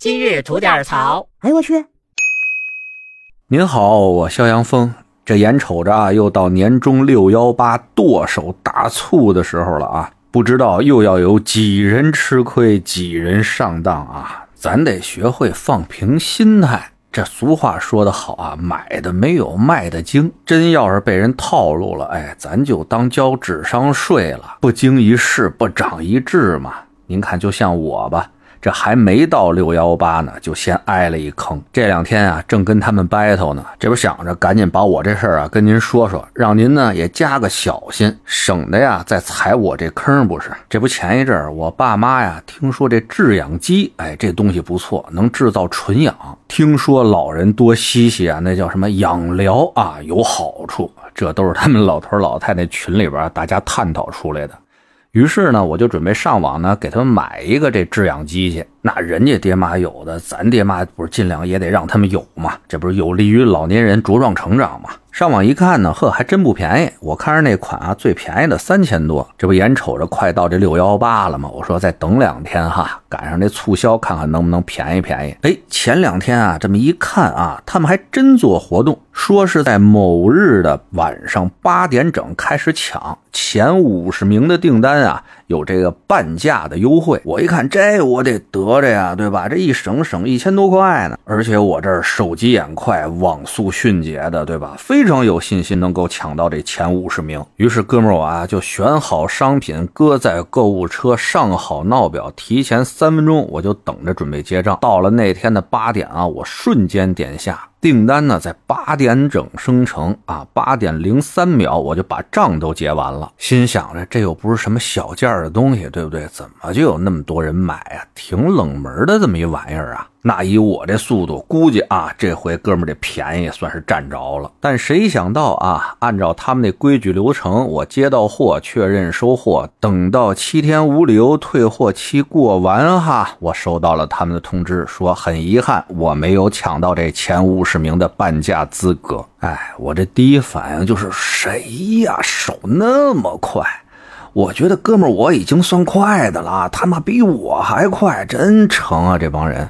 今日吐点槽。哎呦我去！您好，我肖阳峰。这眼瞅着啊，又到年终六幺八剁手大促的时候了啊，不知道又要有几人吃亏，几人上当啊！咱得学会放平心态。这俗话说得好啊，买的没有卖的精。真要是被人套路了，哎，咱就当交智商税了。不经一事不长一智嘛。您看，就像我吧。这还没到六幺八呢，就先挨了一坑。这两天啊，正跟他们 battle 呢，这不想着赶紧把我这事儿啊跟您说说，让您呢也加个小心，省得呀再踩我这坑。不是，这不前一阵儿我爸妈呀听说这制氧机，哎，这东西不错，能制造纯氧。听说老人多吸吸啊，那叫什么养疗啊，有好处。这都是他们老头老太太群里边大家探讨出来的。于是呢，我就准备上网呢，给他们买一个这制氧机去。那人家爹妈有的，咱爹妈不是尽量也得让他们有嘛？这不是有利于老年人茁壮成长吗？上网一看呢，呵，还真不便宜。我看着那款啊，最便宜的三千多。这不眼瞅着快到这六幺八了吗？我说再等两天哈，赶上这促销，看看能不能便宜便宜。哎，前两天啊，这么一看啊，他们还真做活动，说是在某日的晚上八点整开始抢，前五十名的订单啊，有这个半价的优惠。我一看这，我得得着呀，对吧？这一省省一千多块呢，而且我这儿手疾眼快，网速迅捷的，对吧？非非常有信心能够抢到这前五十名，于是哥们儿我啊就选好商品，搁在购物车，上好闹表，提前三分钟我就等着准备结账。到了那天的八点啊，我瞬间点下。订单呢，在八点整生成啊，八点零三秒我就把账都结完了。心想着这又不是什么小件儿的东西，对不对？怎么就有那么多人买啊？挺冷门的这么一玩意儿啊。那以我这速度，估计啊，这回哥们这便宜算是占着了。但谁想到啊，按照他们那规矩流程，我接到货，确认收货，等到七天无理由退货期过完哈，我收到了他们的通知，说很遗憾，我没有抢到这前五十。名的半价资格，哎，我这第一反应就是谁呀？手那么快，我觉得哥们儿我已经算快的了，他妈比我还快，真成啊！这帮人。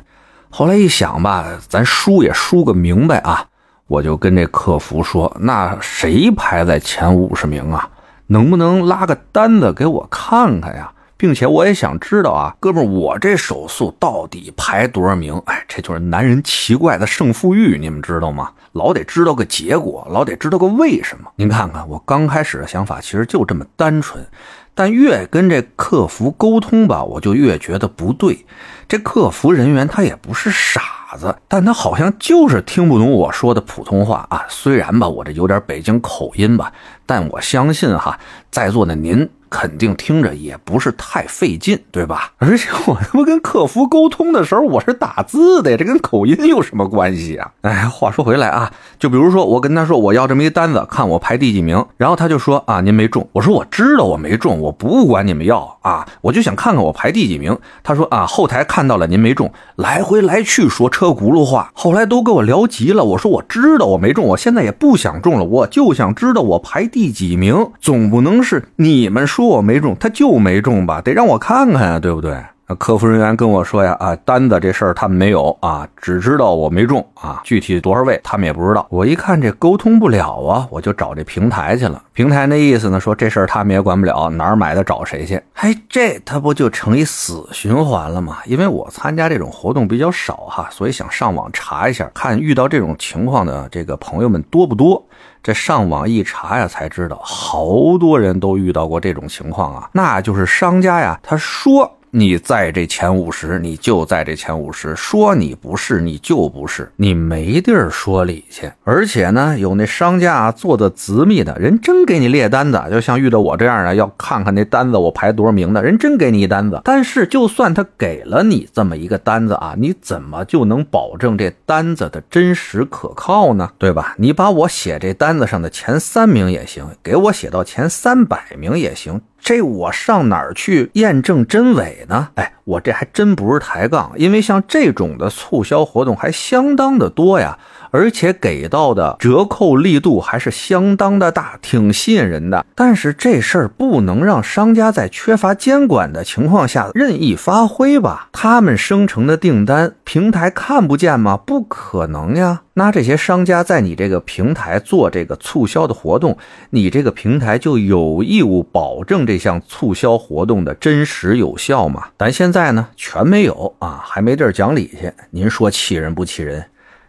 后来一想吧，咱输也输个明白啊！我就跟这客服说，那谁排在前五十名啊？能不能拉个单子给我看看呀？并且我也想知道啊，哥们儿，我这手速到底排多少名？哎，这就是男人奇怪的胜负欲，你们知道吗？老得知道个结果，老得知道个为什么。您看看，我刚开始的想法其实就这么单纯，但越跟这客服沟通吧，我就越觉得不对。这客服人员他也不是傻子，但他好像就是听不懂我说的普通话啊。虽然吧，我这有点北京口音吧，但我相信哈，在座的您。肯定听着也不是太费劲，对吧？而且我他妈跟客服沟通的时候，我是打字的，这跟口音有什么关系啊？哎，话说回来啊，就比如说我跟他说我要这么一单子，看我排第几名，然后他就说啊您没中，我说我知道我没中，我不管你们要啊，我就想看看我排第几名。他说啊后台看到了您没中，来回来去说车轱辘话，后来都给我聊急了。我说我知道我没中，我现在也不想中了，我就想知道我排第几名，总不能是你们说。说我没中，他就没中吧，得让我看看啊，对不对？客服人员跟我说呀，啊，单子这事儿他们没有啊，只知道我没中啊，具体多少位他们也不知道。我一看这沟通不了啊，我就找这平台去了。平台那意思呢，说这事儿他们也管不了，哪儿买的找谁去。嘿，这他不就成一死循环了吗？因为我参加这种活动比较少哈，所以想上网查一下，看遇到这种情况的这个朋友们多不多。这上网一查呀，才知道好多人都遇到过这种情况啊，那就是商家呀，他说。你在这前五十，你就在这前五十。说你不是，你就不是，你没地儿说理去。而且呢，有那商家做的紫密的人，真给你列单子，就像遇到我这样的，要看看那单子我排多少名的人，真给你一单子。但是，就算他给了你这么一个单子啊，你怎么就能保证这单子的真实可靠呢？对吧？你把我写这单子上的前三名也行，给我写到前三百名也行。这我上哪儿去验证真伪呢？哎。我这还真不是抬杠，因为像这种的促销活动还相当的多呀，而且给到的折扣力度还是相当的大，挺吸引人的。但是这事儿不能让商家在缺乏监管的情况下任意发挥吧？他们生成的订单平台看不见吗？不可能呀。那这些商家在你这个平台做这个促销的活动，你这个平台就有义务保证这项促销活动的真实有效嘛？咱现在在呢，全没有啊，还没地儿讲理去。您说气人不气人？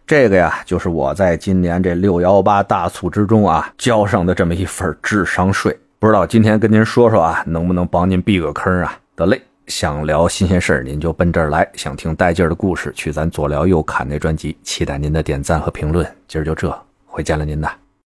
这个呀，就是我在今年这六幺八大促之中啊交上的这么一份智商税。不知道今天跟您说说啊，能不能帮您避个坑啊？得嘞。想聊新鲜事儿，您就奔这儿来；想听带劲儿的故事，去咱左聊右侃那专辑。期待您的点赞和评论。今儿就这，回见了您呐。